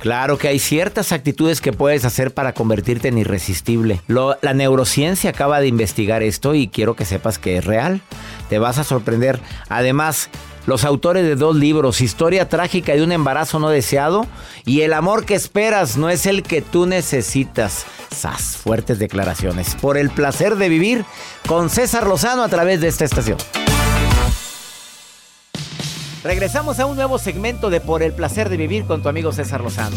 Claro que hay ciertas actitudes que puedes hacer para convertirte en irresistible. La neurociencia acaba de investigar esto y quiero que sepas que es real. Te vas a sorprender. Además, los autores de dos libros, Historia trágica de un embarazo no deseado y El amor que esperas no es el que tú necesitas. Sas, fuertes declaraciones. Por el placer de vivir con César Lozano a través de esta estación. Regresamos a un nuevo segmento de Por el placer de vivir con tu amigo César Lozano.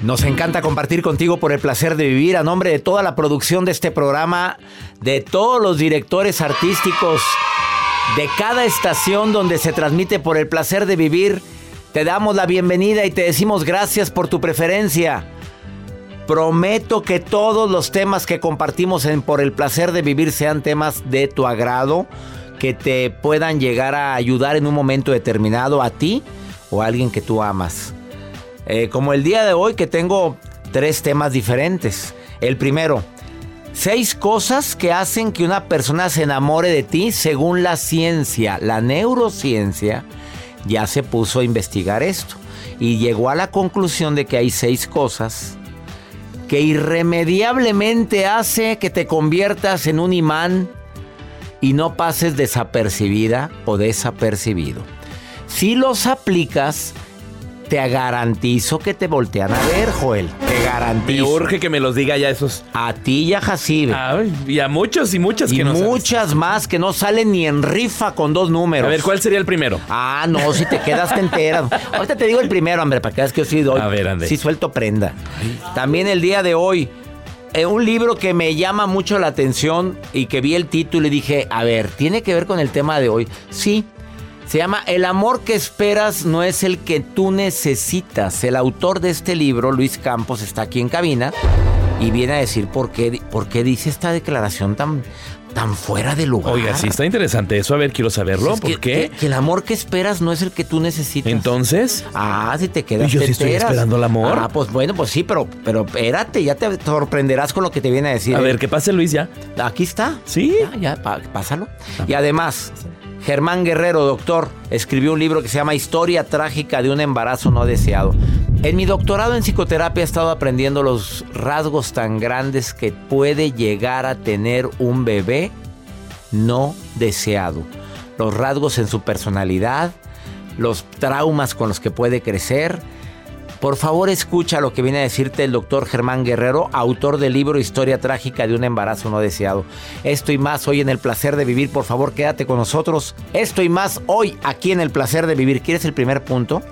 Nos encanta compartir contigo por el placer de vivir a nombre de toda la producción de este programa, de todos los directores artísticos, de cada estación donde se transmite por el placer de vivir. Te damos la bienvenida y te decimos gracias por tu preferencia. Prometo que todos los temas que compartimos en Por el placer de vivir sean temas de tu agrado, que te puedan llegar a ayudar en un momento determinado a ti o a alguien que tú amas. Eh, como el día de hoy que tengo tres temas diferentes. El primero, seis cosas que hacen que una persona se enamore de ti según la ciencia, la neurociencia ya se puso a investigar esto y llegó a la conclusión de que hay seis cosas que irremediablemente hace que te conviertas en un imán y no pases desapercibida o desapercibido. Si los aplicas, te garantizo que te voltean a ver, Joel. Te Me garantizo. urge que me los diga ya esos. A ti y a Jacibe. Ay, y a muchos y muchas y que no sabes. muchas más que no salen ni en rifa con dos números. A ver, ¿cuál sería el primero? Ah, no, si te quedas te enteras. Ahorita te digo el primero, hombre, para que veas que yo sí doy. A ver, ande. Sí suelto prenda. También el día de hoy, eh, un libro que me llama mucho la atención y que vi el título y dije, a ver, ¿tiene que ver con el tema de hoy? Sí. Se llama El amor que esperas no es el que tú necesitas. El autor de este libro, Luis Campos, está aquí en cabina y viene a decir por qué, por qué dice esta declaración tan, tan fuera de lugar. Oiga, sí, está interesante eso. A ver, quiero saberlo. ¿Por que- qué? Que, que el amor que esperas no es el que tú necesitas. Entonces, Ah, si te quedas Yo sí estoy esperando el amor. Ah, pues bueno, pues sí, pero, pero espérate, ya te sorprenderás con lo que te viene a decir. a ver, que pase Luis ya. Aquí está. ¿Sí? Ya, ya, pásalo. Y además, Germán Guerrero, doctor, escribió un libro que se llama Historia trágica de un embarazo no deseado. En mi doctorado en psicoterapia he estado aprendiendo los rasgos tan grandes que puede llegar a tener un bebé no deseado. Los rasgos en su personalidad, los traumas con los que puede crecer. Por favor, escucha lo que viene a decirte el doctor Germán Guerrero, autor del libro Historia trágica de un embarazo no deseado. Esto y más hoy en el placer de vivir. Por favor, quédate con nosotros. Esto y más hoy aquí en el placer de vivir. ¿Quieres el primer punto?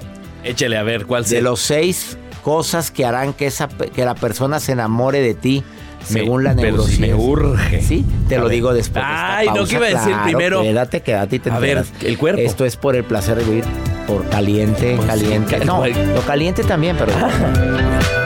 Échale a ver cuál De será. los seis cosas que harán que, esa, que la persona se enamore de ti, según la pero si neurociencia. me urge. Sí, te A lo ver. digo después. de esta Ay, no. ¿qué iba a decir Claro, primero? Quédate, quédate y te A ver, el cuerpo. Esto es por el placer de vivir. Por caliente, Pues, caliente. sí, No, lo caliente también, pero.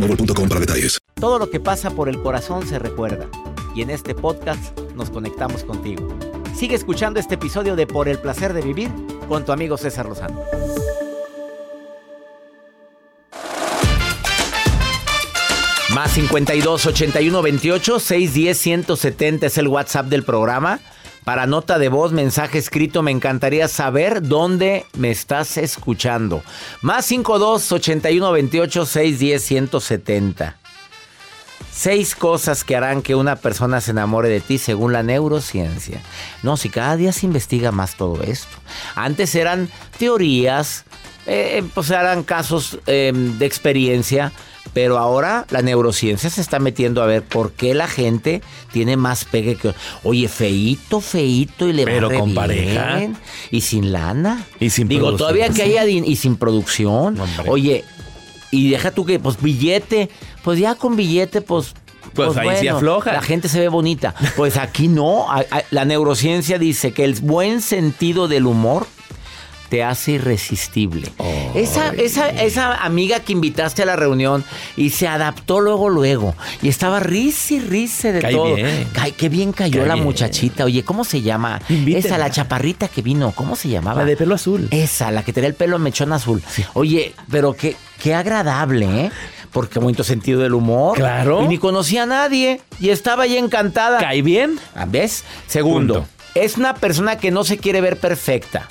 boostmobile.com para detalles. Todo lo que pasa por el corazón se recuerda. Y en este podcast nos conectamos contigo. Sigue escuchando este episodio de Por el placer de vivir con tu amigo César Lozano. Más 52 81 28 610 170 es el WhatsApp del programa. Para nota de voz, mensaje escrito, me encantaría saber dónde me estás escuchando. Más 52 81 28 610 170. Seis cosas que harán que una persona se enamore de ti según la neurociencia. No, si cada día se investiga más todo esto. Antes eran teorías, eh, pues eran casos eh, de experiencia, pero ahora la neurociencia se está metiendo a ver por qué la gente tiene más pegue que... Oye, feito, feito y le Pero va re con pareja. Y sin lana. Y sin Digo, todavía que haya... Y sin producción. Hombre. Oye, y deja tú que, pues, billete. Pues ya con billete, pues... Pues ahí sí afloja. La gente se ve bonita. Pues aquí no. La neurociencia dice que el buen sentido del humor te hace irresistible. Esa, esa, esa amiga que invitaste a la reunión y se adaptó luego, luego. Y estaba risa y risa de Cae todo. bien. Cae- qué bien cayó Cae la bien. muchachita. Oye, ¿cómo se llama? Invítela. Esa, la chaparrita que vino. ¿Cómo se llamaba? La de pelo azul. Esa, la que tenía el pelo mechón azul. Oye, pero qué, qué agradable, ¿eh? Porque bonito sentido del humor. Claro. Y ni conocía a nadie. Y estaba ahí encantada. ¿Cae bien? Ah, ¿Ves? Segundo, Punto. es una persona que no se quiere ver perfecta.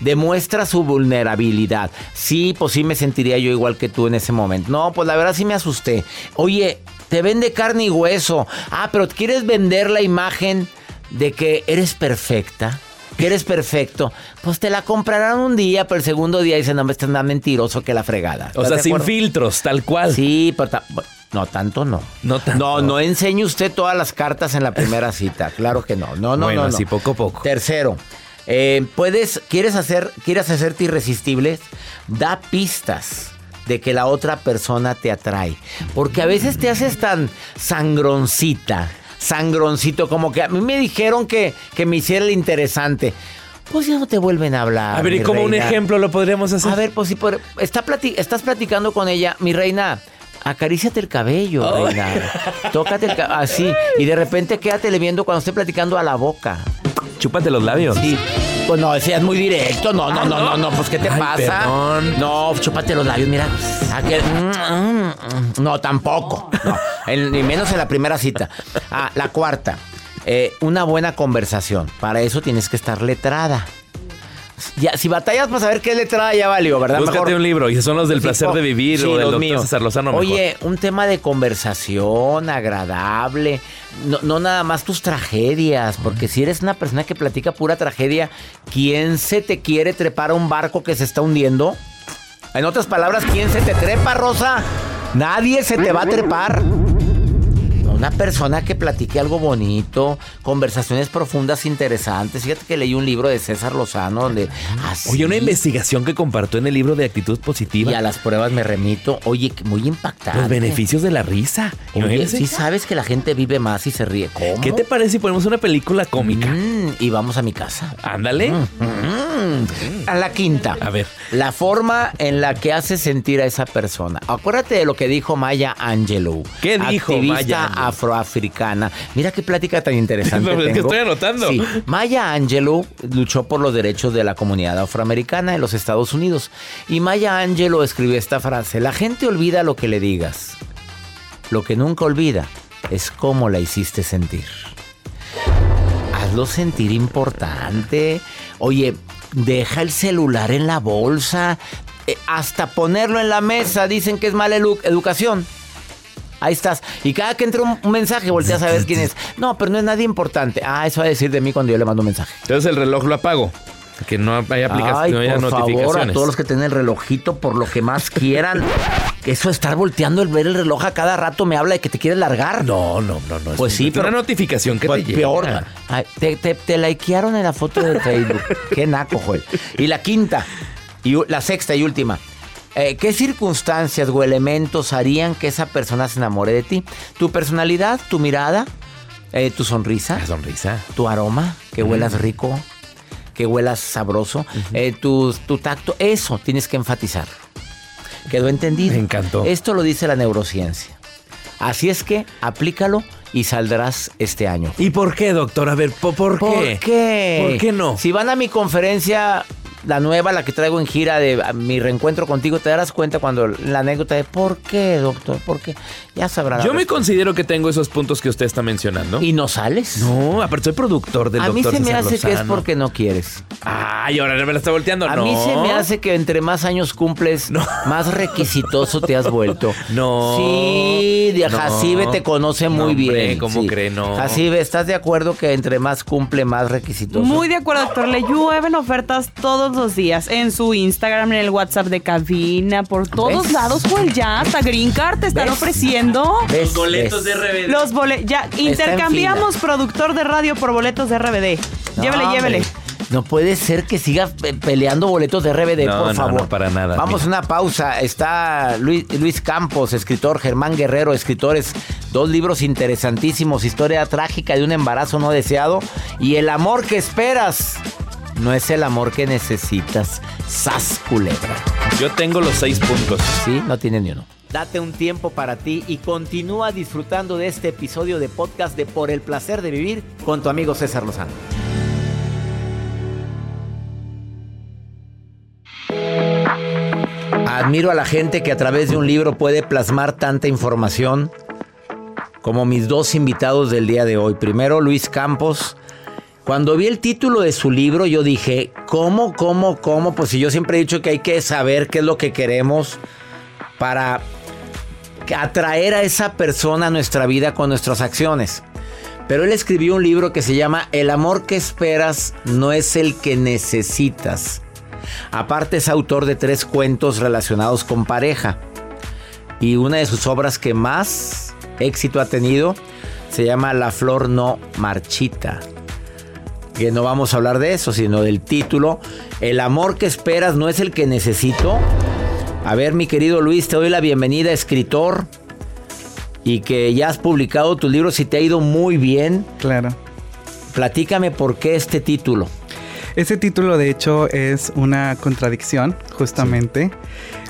Demuestra su vulnerabilidad. Sí, pues sí me sentiría yo igual que tú en ese momento. No, pues la verdad sí me asusté. Oye, te vende carne y hueso. Ah, pero quieres vender la imagen de que eres perfecta. Que eres perfecto. Pues te la comprarán un día, pero el segundo día dicen, no, me están más mentiroso que la fregada. O ¿Estás sea, sin acuerdo? filtros, tal cual. Sí, pero ta- no tanto no. No tanto. No, no enseñe usted todas las cartas en la primera cita. Claro que no. No, no, Bueno, no, no. así poco a poco. Tercero, eh, puedes, quieres hacer, quieres hacerte irresistible, da pistas de que la otra persona te atrae. Porque a veces te haces tan sangroncita, sangroncito, como que a mí me dijeron que, que me hiciera el interesante. Pues ya no te vuelven a hablar. A ver, ¿y como un ejemplo lo podríamos hacer? A ver, pues si por- está plati- estás platicando con ella, mi reina. Acaríciate el cabello, reina. Tócate el cabello. Así. Y de repente quédate viendo cuando esté platicando a la boca. Chúpate los labios. Sí. Pues no, es muy directo. No, no, Ah, no, no, ¿no? no. Pues, ¿qué te Ay, pasa? perdón. No, chúpate los labios, mira. Aquel- No, tampoco. No. El- ni menos en la primera cita. Ah, la cuarta. eh, una buena conversación. Para eso tienes que estar letrada. Ya, si batallas para saber qué es letrada, ya valió, ¿verdad? Búscate Mejor- un libro y son los del placer de vivir sí, o del los doctor míos. César Lozano. mejor. Oye, un tema de conversación agradable. No, no nada más tus tragedias, porque si eres una persona que platica pura tragedia, ¿quién se te quiere trepar a un barco que se está hundiendo? En otras palabras, ¿quién se te trepa, Rosa? Nadie se te va a trepar. Una persona que platique algo bonito, conversaciones profundas, interesantes. Fíjate que leí un libro de César Lozano donde... así- Oye, una investigación que compartió en el libro de actitud positiva. y a las pruebas me remito. Oye, muy impactante. Los beneficios de la risa. Oye, Imagínense. sí sabes que la gente vive más y se ríe. ¿Cómo? ¿Qué te parece si ponemos una película cómica? Mm, y vamos a mi casa. Ándale. Mm. A la quinta. A ver. La forma en la que hace sentir a esa persona. Acuérdate de lo que dijo Maya Angelou. ¿Qué dijo activista Maya Angelou? Afroafricana. Mira qué plática tan interesante. No, es que estoy anotando. Sí. Maya Angelou luchó por los derechos de la comunidad afroamericana en los Estados Unidos. Y Maya Angelou escribió esta frase: La gente olvida lo que le digas, lo que nunca olvida es cómo la hiciste sentir. Hazlo sentir importante. Oye, deja el celular en la bolsa. Eh, hasta ponerlo en la mesa dicen que es mala edu- educación. Ahí estás. Y cada que entra un, un mensaje volteas a ver quién es. No, pero no es nadie importante. Ah, eso va a decir de mí cuando yo le mando un mensaje. Entonces el reloj lo apago. Que no haya aplicaciones, Ay, no haya por favor, a todos los que tienen el relojito, por lo que más quieran. eso de estar volteando el ver el reloj a cada rato me habla de que te quieres largar. No, no, no, no. es Pues sí, una pero- notificación que Pues te llega. peor. Ay, te, te, te likearon en la foto de Facebook. Qué naco, Joel. Y la quinta, y la sexta y última. Eh, ¿Qué circunstancias o elementos harían que esa persona se enamore de ti? ¿Tu personalidad, tu mirada, eh, tu sonrisa, La sonrisa. tu aroma, que huelas rico, que huelas sabroso, eh, tu, tu tacto? Eso tienes que enfatizar. ¿Quedó entendido? Me encantó. Esto lo dice la neurociencia. Así es que aplícalo y saldrás este año. ¿Y por qué, doctor? A ver, ¿po- ¿por, ¿Por qué? qué? ¿Por qué no? Si van a mi conferencia, la nueva, la que traigo en gira de a, mi reencuentro contigo, te darás cuenta cuando la anécdota de ¿por qué, doctor? ¿Por qué? Ya sabrá. Yo me respuesta. considero que tengo esos puntos que usted está mencionando. ¿Y no sales? No, aparte soy productor del a mí doctor se me César hace que es porque no quieres. Ay, ahora me la está volteando. A no. mí se me hace que entre más años cumples, más requisitoso te has vuelto. No. Sí, de No. Jacibe te conoce No, muy hombre, bien. ¿cómo sí. cree? No. Jacibe, ¿estás de acuerdo que entre más cumple, más requisitoso? Muy de acuerdo, doctor. Le llueven ofertas todos los días en su Instagram, en el WhatsApp de cabina, por todos ¿Ves? lados. Joel, ya hasta Green Card te están ¿Ves? ofreciendo. ¿Ves? ¿Ves? RBD. Los boletos. Ya, intercambiamos productor de radio por boletos de RBD. Llévele, No, llévele. hombre. No puede ser que siga pe- peleando boletos de RBD, No, por no, favor. no, para nada. Vamos a una pausa. Está Luis, Luis Campos, escritor, Germán Guerrero, escritores. Dos libros interesantísimos. Historia trágica de un embarazo no deseado. Y el amor que esperas no es el amor que necesitas. Sas culebra. Yo tengo los seis puntos. Sí, no tiene ni uno. Date un tiempo para ti y continúa disfrutando de este episodio de podcast de Por el placer de vivir con tu amigo César Lozano. Admiro a la gente que a través de un libro puede plasmar tanta información como mis dos invitados del día de hoy. Primero, Luis Campos. Cuando vi el título de su libro, yo dije, ¿cómo, cómo, cómo? Pues si yo siempre he dicho que hay que saber qué es lo que queremos para atraer a esa persona a nuestra vida con nuestras acciones. Pero él escribió un libro que se llama El amor que esperas no es el que necesitas. Aparte es autor de tres cuentos relacionados con pareja. Y una de sus obras que más éxito ha tenido se llama La flor no marchita. Que no vamos a hablar de eso, sino del título. El amor que esperas no es el que necesito. A ver, mi querido Luis, te doy la bienvenida, escritor. Y que ya has publicado tus libros y te ha ido muy bien. Claro. Platícame por qué este título. Ese título de hecho es una contradicción, justamente,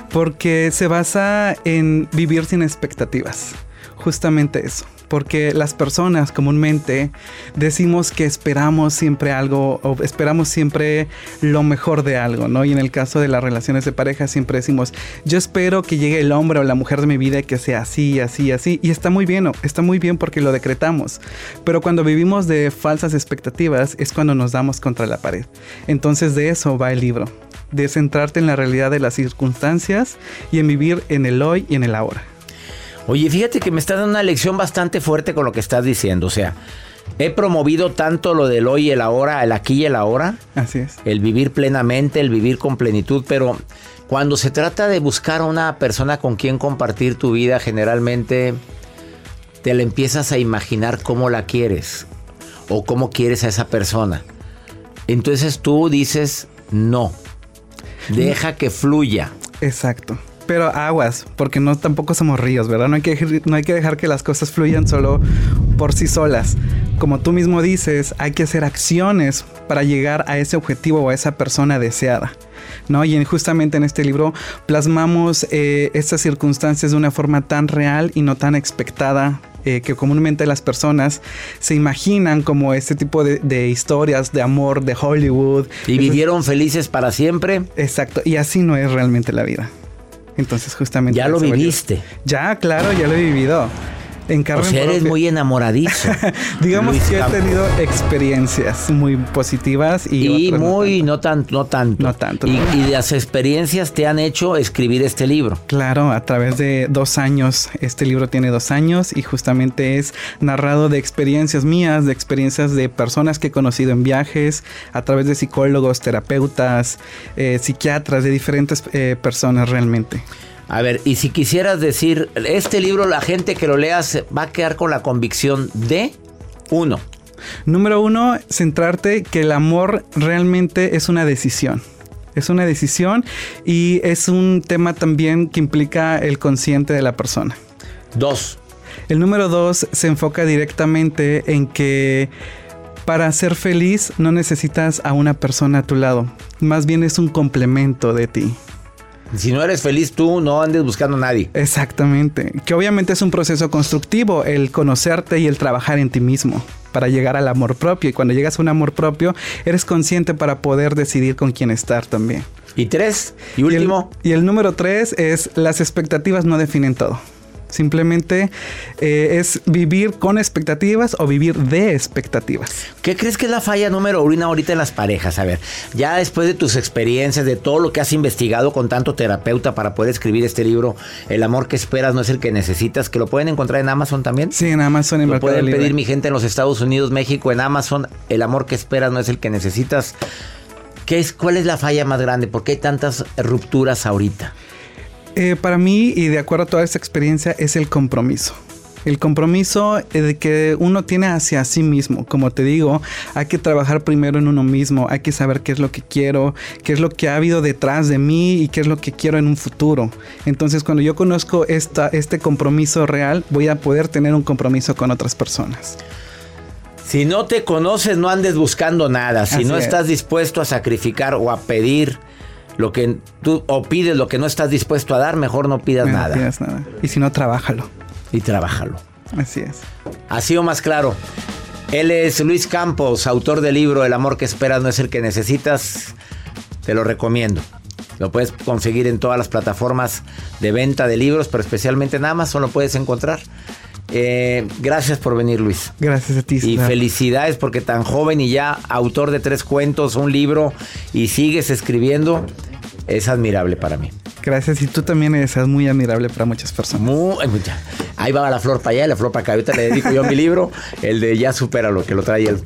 porque se basa en vivir sin expectativas. Justamente eso. Porque las personas comúnmente decimos que esperamos siempre algo o esperamos siempre lo mejor de algo, ¿no? Y en el caso de las relaciones de pareja siempre decimos, yo espero que llegue el hombre o la mujer de mi vida y que sea así, así, así. Y está muy bien, está muy bien porque lo decretamos. Pero cuando vivimos de falsas expectativas es cuando nos damos contra la pared. Entonces de eso va el libro, de centrarte en la realidad de las circunstancias y en vivir en el hoy y en el ahora. Oye, fíjate que me estás dando una lección bastante fuerte con lo que estás diciendo. O sea, he promovido tanto lo del hoy y el ahora, el aquí y el ahora, Así es. el vivir plenamente, el vivir con plenitud, pero cuando se trata de buscar a una persona con quien compartir tu vida, generalmente te la empiezas a imaginar cómo la quieres o cómo quieres a esa persona. Entonces tú dices, no, deja que fluya. Exacto. Pero aguas, porque no tampoco somos ríos, ¿verdad? No hay, que, no hay que dejar que las cosas fluyan solo por sí solas. Como tú mismo dices, hay que hacer acciones para llegar a ese objetivo o a esa persona deseada. ¿no? Y en, justamente en este libro plasmamos eh, estas circunstancias de una forma tan real y no tan expectada eh, que comúnmente las personas se imaginan como este tipo de, de historias de amor de Hollywood. Y vivieron felices para siempre. Exacto, y así no es realmente la vida. Entonces, justamente. Ya lo viviste. Ya, claro, ya lo he vivido. En O sea, eres muy enamoradizo. Digamos Luis que he tenido experiencias muy positivas y, Y otras no muy, tanto. no tanto, no tanto. No tanto, Y, no. y las experiencias te han hecho escribir este libro. Claro, a través de dos años. Este libro tiene dos años y justamente es narrado de experiencias mías, de experiencias de personas que he conocido en viajes, a través de psicólogos, terapeutas, eh, psiquiatras, de diferentes eh, personas realmente. A ver, y si quisieras decir, este libro, la gente que lo lea se va a quedar con la convicción de uno. Número uno, centrarte que el amor realmente es una decisión. Es una decisión y es un tema también que implica el consciente de la persona. Dos. El número dos se enfoca directamente en que para ser feliz no necesitas a una persona a tu lado. Más bien es un complemento de ti. Si no eres feliz tú, no andes buscando a nadie. Exactamente. Que obviamente es un proceso constructivo el conocerte y el trabajar en ti mismo para llegar al amor propio. Y cuando llegas a un amor propio, eres consciente para poder decidir con quién estar también. Y tres, y Y el- último, Y el, número tres es las expectativas no definen todo. Simplemente eh, es vivir con expectativas o vivir de expectativas. ¿qué crees que es la falla número uno ahorita en las parejas? A ver, ya después de tus experiencias, de todo lo que has investigado con tanto terapeuta para poder escribir este libro, El amor que esperas no es el que necesitas, que lo pueden encontrar en Amazon también. Sí, en Amazon, en Lo pueden Libre. pedir mi gente en los Estados Unidos, México, en Amazon. El amor que esperas no es el que necesitas. ¿Qué es, ¿Cuál es la falla más grande? ¿Por qué hay tantas rupturas ahorita? Eh, para mí, y de acuerdo a toda esta experiencia, es el compromiso. El compromiso eh, de que uno tiene hacia sí mismo. Como te digo, hay que trabajar primero en uno mismo. Hay que saber qué es lo que quiero, qué es lo que ha habido detrás de mí y qué es lo que quiero en un futuro. Entonces, cuando yo conozco esta, este compromiso real, voy a poder tener un compromiso con otras personas. Si no te conoces, no andes buscando nada. Si Así no es. estás dispuesto a sacrificar o a pedir lo que tú o pides lo que no estás dispuesto a dar, mejor no pidas No nada pidas nada. Y si no, trabájalo. y trabájalo. Así es. Así o más claro. Él es Luis Campos, autor del libro El amor que esperas no es el que necesitas. Te lo recomiendo. Lo puedes conseguir en todas las plataformas de venta de libros, pero especialmente en Amazon lo puedes encontrar. Eh, gracias por venir, Luis. Gracias a ti. Y felicidades porque tan joven y ya autor de tres cuentos, un libro y sigues escribiendo, es admirable para mí. Gracias. Y tú también eres muy admirable para muchas personas. Muy, ahí va la flor para allá y la flor para acá. Ahorita le dedico yo mi libro, el de Ya supera lo que lo trae él.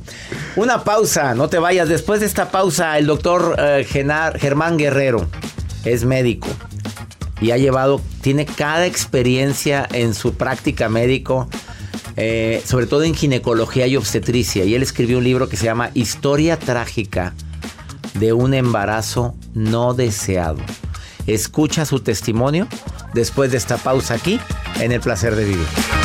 Una pausa, no te vayas. Después de esta pausa, el doctor eh, Germán Guerrero es médico y ha llevado, tiene cada experiencia en su práctica médico, eh, sobre todo en ginecología y obstetricia. Y él escribió un libro que se llama Historia trágica de un embarazo no deseado. Escucha su testimonio después de esta pausa aquí en El Placer de Vivir.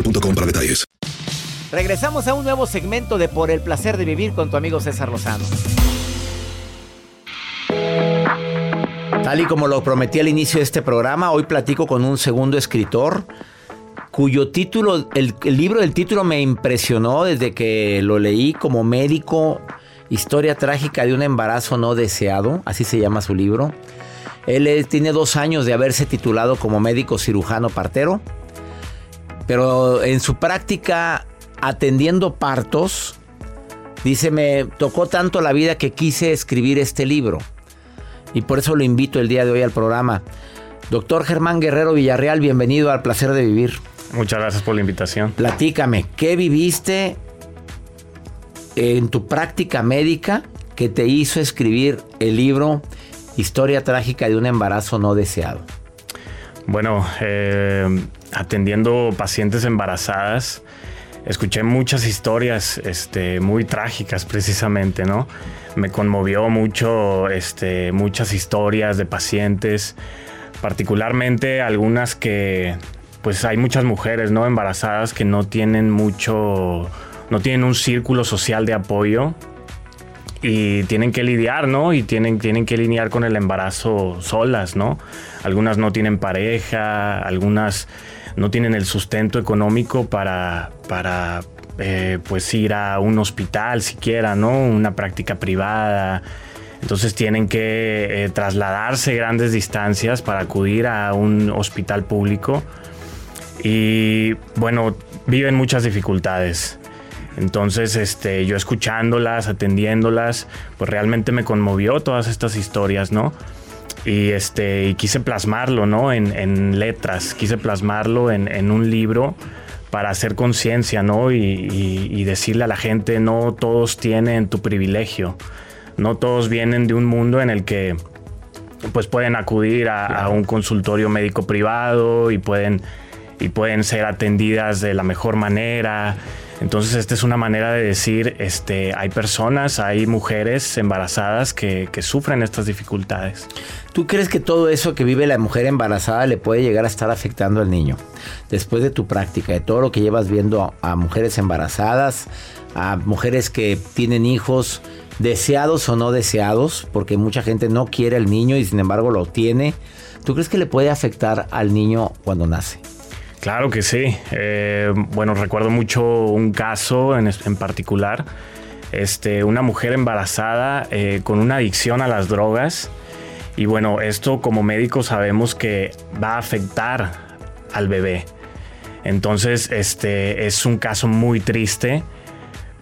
para detalles. Regresamos a un nuevo segmento de Por el placer de vivir con tu amigo César Lozano. Tal y como lo prometí al inicio de este programa, hoy platico con un segundo escritor cuyo título, el, el libro del título me impresionó desde que lo leí como médico, historia trágica de un embarazo no deseado, así se llama su libro. Él tiene dos años de haberse titulado como médico cirujano partero, pero en su práctica atendiendo partos, Dice, me tocó tanto la vida que quise escribir este libro. Y por eso lo invito el día de hoy al programa. Doctor Germán Guerrero Villarreal, bienvenido al placer de vivir. Muchas gracias por la invitación. Platícame, ¿qué viviste en tu práctica médica que te hizo escribir el libro Historia trágica de un embarazo no deseado? Bueno, eh, atendiendo pacientes embarazadas, escuché muchas historias este, muy trágicas precisamente, ¿no? Me conmovió mucho este, muchas historias de pacientes, particularmente algunas que, pues hay muchas mujeres, ¿no? Embarazadas que no tienen mucho, no tienen un círculo social de apoyo y tienen que lidiar, ¿no? Y tienen, tienen que lidiar con el embarazo solas, ¿no? Algunas no tienen pareja, algunas no tienen el sustento económico para, para eh, pues ir a un hospital siquiera, ¿no? Una práctica privada. Entonces tienen que eh, trasladarse grandes distancias para acudir a un hospital público. Y bueno, viven muchas dificultades. Entonces, este, yo escuchándolas, atendiéndolas, pues realmente me conmovió todas estas historias, ¿no? Y, este, y quise plasmarlo, ¿no? En, letras, quise plasmarlo en, un libro para hacer conciencia, ¿no? Y, decirle a la gente, no todos tienen tu privilegio, no todos vienen de un mundo en el que pues pueden acudir a, a un consultorio médico privado y pueden, y pueden ser atendidas de la mejor manera entonces, esta es una manera de decir, este, hay personas, hay mujeres embarazadas que, sufren estas dificultades. ¿Tú crees que todo eso que vive la mujer embarazada le puede llegar a estar afectando al niño? Después de tu práctica, de todo lo que llevas viendo a mujeres embarazadas, a mujeres que tienen hijos, deseados o no deseados, porque mucha gente no quiere al niño y sin embargo lo tiene. ¿Tú crees que le puede afectar al niño cuando nace? Claro que sí. Eh, bueno, recuerdo mucho un caso en, particular. Este, una mujer embarazada eh, con una adicción a las drogas. Y bueno, esto como médicos sabemos que va a afectar al bebé. Entonces, este es un caso muy triste,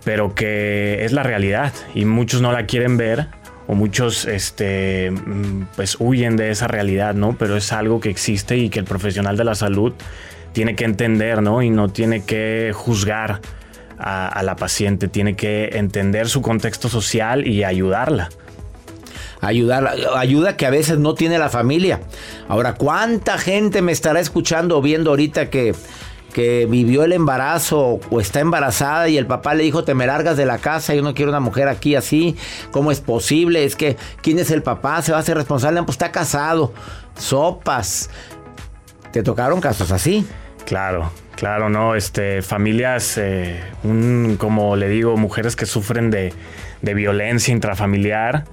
pero que es la realidad y muchos no la quieren ver o muchos este, mm, pues huyen de esa realidad, ¿no? Pero es algo que existe y que el profesional de la salud tiene que entender, ¿no? Y no tiene que juzgar a, la paciente, tiene que entender su contexto social y ayudarla ayudar, ayuda que a veces no tiene la familia. Ahora, ¿cuánta gente me estará escuchando o viendo ahorita que, que vivió el embarazo o está embarazada y el papá le dijo, te me largas de la casa, yo no quiero una mujer aquí así, ¿cómo es posible? Es que, ¿quién es el papá? ¿Se va a hacer responsable? Pues está casado. Sopas. ¿Te tocaron casos así? Claro, claro, no, este, familias, eh, un, como le digo, mujeres que sufren de, violencia intrafamiliar,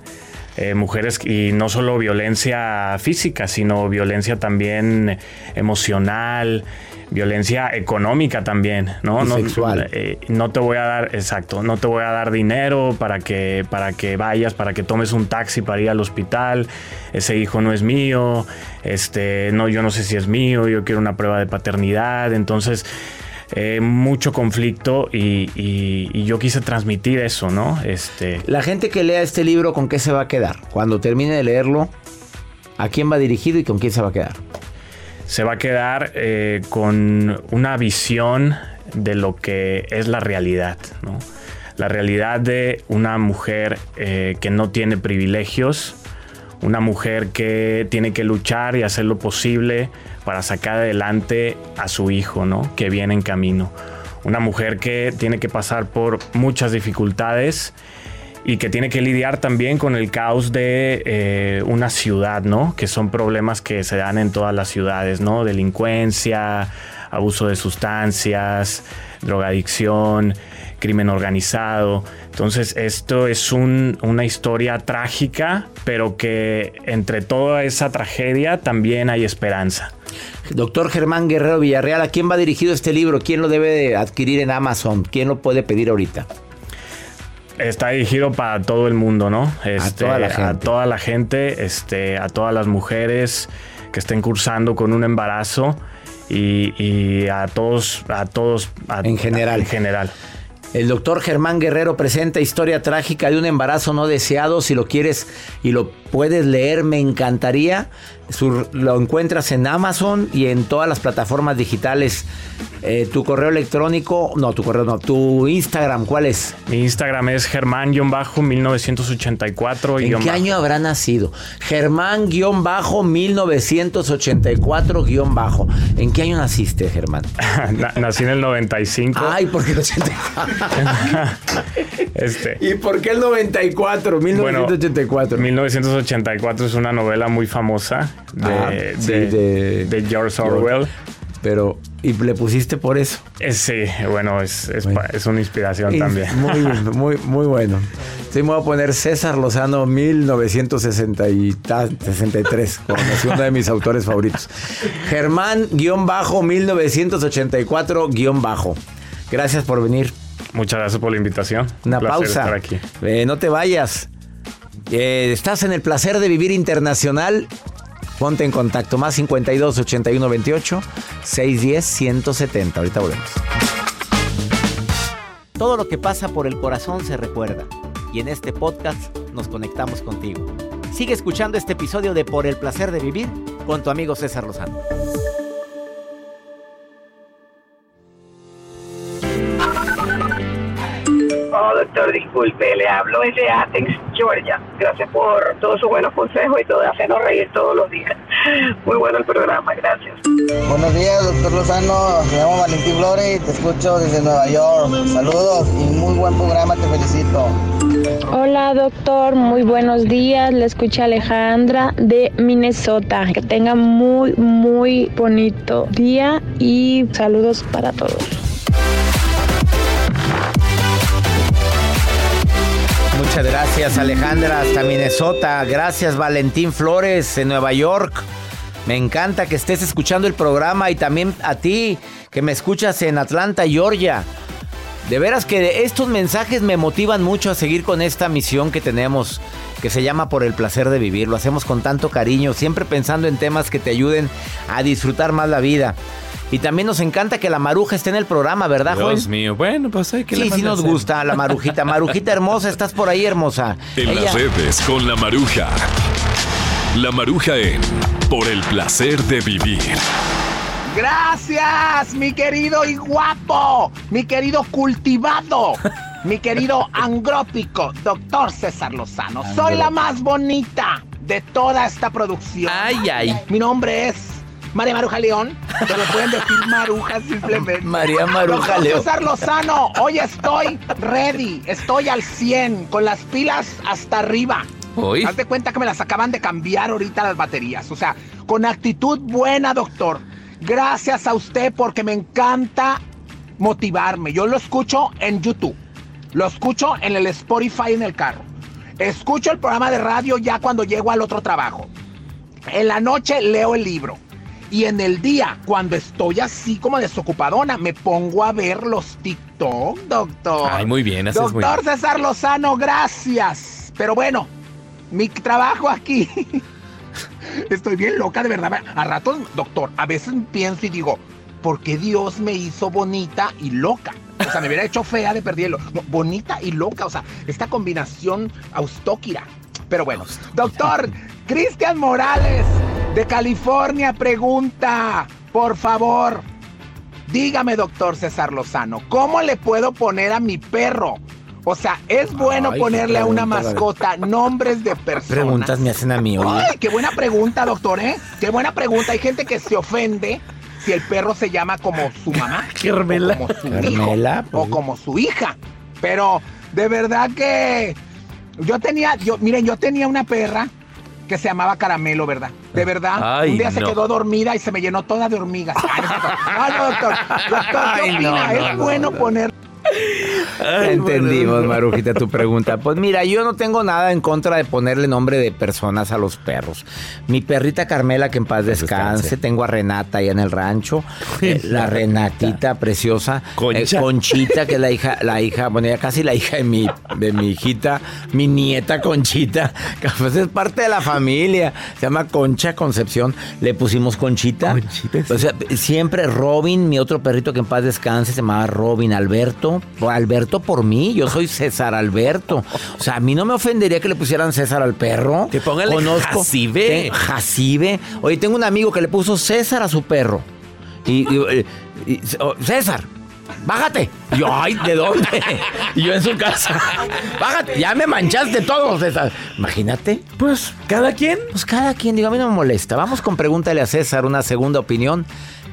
eh, mujeres y no solo violencia física, sino violencia también emocional, violencia económica también, ¿no? no, sexual. Eh, no te voy a dar, exacto, no te voy a dar dinero para que, para que vayas, para que tomes un taxi para ir al hospital, ese hijo no es mío, este, no, yo no sé si es mío, yo quiero una prueba de paternidad, entonces... Eh, mucho conflicto y, yo quise transmitir eso, ¿no? Este... La gente que lea este libro, ¿con qué se va a quedar? Cuando termine de leerlo, ¿a quién va dirigido y con quién se va a quedar? Se va a quedar eh, con una visión de lo que es la realidad, La realidad de una mujer eh, que no tiene privilegios, una mujer que tiene que luchar y hacer lo posible para sacar adelante a su hijo, ¿no? Que viene en camino. Una mujer que tiene que pasar por muchas dificultades y que tiene que lidiar también con el caos de eh, una ciudad, ¿no? Que son problemas que se dan en todas las ciudades, ¿no? Delincuencia, abuso de sustancias, drogadicción, crimen organizado. Entonces esto es una historia trágica, pero que entre toda esa tragedia también hay esperanza. Doctor Germán Guerrero Villarreal, ¿a quién va dirigido este libro? ¿Quién lo debe adquirir en Amazon? ¿Quién lo puede pedir ahorita? Está dirigido para todo el mundo, ¿no? a este, toda la gente. A toda la gente, este, a todas las mujeres que estén cursando con un embarazo y, a todos, a todos. en general. En general. El doctor Germán Guerrero presenta historia trágica de un embarazo no deseado. Si lo quieres y lo puedes leer, me encantaría. Su- lo encuentras en Amazon y en todas las plataformas digitales. Eh, tu correo electrónico, no, tu correo no, tu Instagram, ¿cuál es? Mi Instagram es Germán-1984. ¿En qué año habrá nacido? Germán-1984-bajo. ¿En qué año naciste, Germán? Na- Nací en el 95. Ay, ¿por qué el 84? Este, ¿Y por qué el 94? bueno, 1984. 1984 es una novela muy famosa de, Ah, sí, de- de- George Orwell. Pero, y le pusiste por eso. Sí, bueno, es, es, es una inspiración también. Muy, muy, muy bueno. Sí, me voy a poner César Lozano 1963, como nació uno de mis autores favoritos. Germán-1984-bajo. Gracias por venir. Muchas gracias por la invitación. Una Un pausa. estar aquí. Eh, no te vayas. Eh, estás en el placer de vivir internacional. Ponte en contacto. Más 52 81 28 610 170. Ahorita volvemos. Todo lo que pasa por el corazón se recuerda. Y en este podcast nos conectamos contigo. Sigue escuchando este episodio de Por el placer de vivir con tu amigo César Lozano. Doctor, disculpe, le hablo desde Athens, Georgia. Gracias por todos sus buenos consejos y todo, hacernos reír todos los días. Muy bueno el programa, gracias. Buenos días, doctor Lozano. Me llamo Valentín Flores y te escucho desde Nueva York. Saludos y muy buen programa, te felicito. Hola doctor, muy buenos días. Le escucha Alejandra de Minnesota. Que tenga muy, muy bonito día y saludos para todos. Muchas gracias Alejandra hasta Minnesota. Gracias Valentín Flores en Nueva York. Me encanta que estés escuchando el programa y también a ti que me escuchas en Atlanta, Georgia. De veras que estos mensajes me motivan mucho a seguir con esta misión que tenemos, que se llama Por el placer de vivir. Lo hacemos con tanto cariño, siempre pensando en temas que te ayuden a disfrutar más la vida. Y también nos encanta que la maruja esté en el programa, ¿verdad, Joel? Dios mío. Bueno, pues hay que Sí, sí nos gusta la marujita. Marujita hermosa, estás por ahí, hermosa. En Ella- las redes con la maruja. La maruja en Por el placer de vivir. Gracias, mi querido y guapo, mi querido cultivado, mi querido angrópico, doctor César Lozano. Soy la más bonita de toda esta producción. Ay, ay. Mi nombre es María Maruja León, pero pueden decir Maruja simplemente. María Maruja. César Lozano, hoy estoy ready, estoy al 100, con las pilas hasta arriba. Hoy. Haz de cuenta que me las acaban de cambiar ahorita las baterías. O sea, con actitud buena, doctor. Gracias a usted porque me encanta motivarme. Yo lo escucho en YouTube. Lo escucho en el Spotify en el carro. Escucho el programa de radio ya cuando llego al otro trabajo. En la noche leo el libro. Y en el día, cuando estoy así como desocupadona, me pongo a ver los TikTok, doctor. Ay, muy bien, haces muy Doctor bien. César Lozano, gracias. Pero bueno, mi trabajo aquí. Estoy bien loca, de verdad. A ratos, doctor, a veces pienso y digo, ¿por qué Dios me hizo bonita y loca? O sea, me hubiera hecho fea de perderlo. No, bonita y loca, o sea, esta combinación austóquira. Pero bueno, doctor Cristian Morales de California pregunta, por favor, dígame, doctor César Lozano, ¿cómo le puedo poner a mi perro? O sea, ¿es bueno Ay, ponerle a una mascota nombres de personas? Preguntas me hacen a mí, oye. Ay, qué buena pregunta, doctor, ¿eh? Qué buena pregunta. Hay gente que se ofende si el perro se llama como su mamá. Carmela. O como su Carmela, hijo. pues. O como su hija. Pero de verdad que yo tenía, yo, miren, yo tenía una perra que se llamaba Caramelo, ¿verdad? De verdad. Ay, un día se quedó dormida y se me llenó toda de hormigas. Ay, doctor. No, no, doctor. Doctor, ¿qué Ay, no, ¿Es no, bueno no. poner Entendimos, Marujita, tu pregunta. Pues mira, yo no tengo nada en contra de ponerle nombre de personas a los perros. Mi perrita Carmela, que en paz descanse. descanse. Tengo a Renata allá en el rancho. Eh, la Renatita preciosa. Concha. Eh, Conchita, que es la hija, la hija, bueno, ya casi la hija de mi, de mi hijita, mi nieta Conchita, que pues es parte de la familia. Se llama Concha Concepción. Le pusimos Conchita. Conchita, sí. O sea, siempre Robin, mi otro perrito que en paz descanse, se llamaba Robin Alberto. Por Alberto por mí. Yo soy César Alberto. O sea, a mí no me ofendería que le pusieran César al perro. Que póngale Jacibe. Ten- Jacibe. Oye, tengo un amigo que le puso César a su perro. Y, y- y- oh, César, bájate. Y yo, ay, ¿de dónde? Y yo en su casa. Bájate, ya me manchaste todo, César. Imagínate. Pues, ¿cada quien? Pues cada quien, digo, a mí no me molesta. Vamos con pregúntale a César una segunda opinión.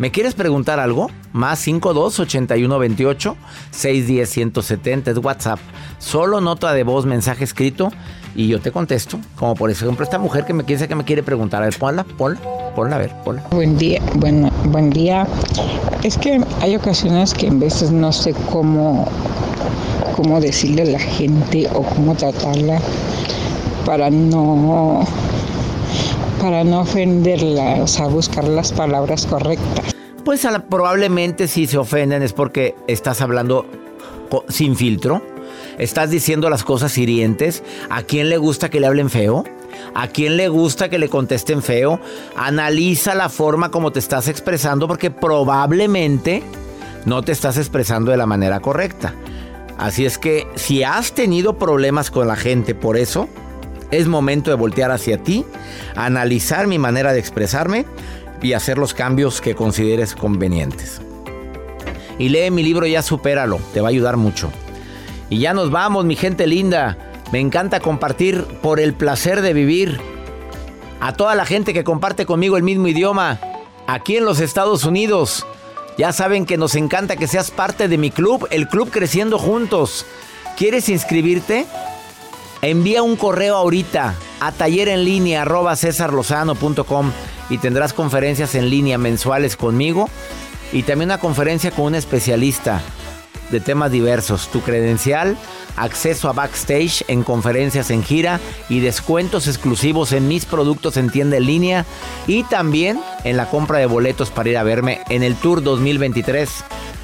¿Me quieres preguntar algo? Más 52 81 28 610 170 es WhatsApp. Solo nota de voz, mensaje escrito y yo te contesto. Como por ejemplo esta mujer que me dice que me quiere preguntar. A ver, ponla, ponla, ponla, a ver, ponla. Buen día, bueno, buen día. Es que hay ocasiones que en veces no sé cómo, cómo decirle a la gente o cómo tratarla para no para no ofenderla, o sea, buscar las palabras correctas. Pues probablemente si se ofenden es porque estás hablando sin filtro. Estás diciendo las cosas hirientes. ¿A quién le gusta que le hablen feo? ¿A quién le gusta que le contesten feo? Analiza la forma como te estás expresando porque probablemente no te estás expresando de la manera correcta. Así es que si has tenido problemas con la gente por eso, es momento de voltear hacia ti, analizar mi manera de expresarme y hacer los cambios que consideres convenientes. Y lee mi libro Ya Supéralo, te va a ayudar mucho. Y ya nos vamos, mi gente linda. Me encanta compartir por el placer de vivir. A toda la gente que comparte conmigo el mismo idioma, aquí en los Estados Unidos. Ya saben que nos encanta que seas parte de mi club, el Club Creciendo Juntos. ¿Quieres inscribirte? Envía un correo ahorita a tallerenlinea.cesarlozano.com y tendrás conferencias en línea mensuales conmigo y también una conferencia con un especialista de temas diversos. Tu credencial, acceso a backstage en conferencias en gira y descuentos exclusivos en mis productos en tienda en línea y también en la compra de boletos para ir a verme en el Tour 2023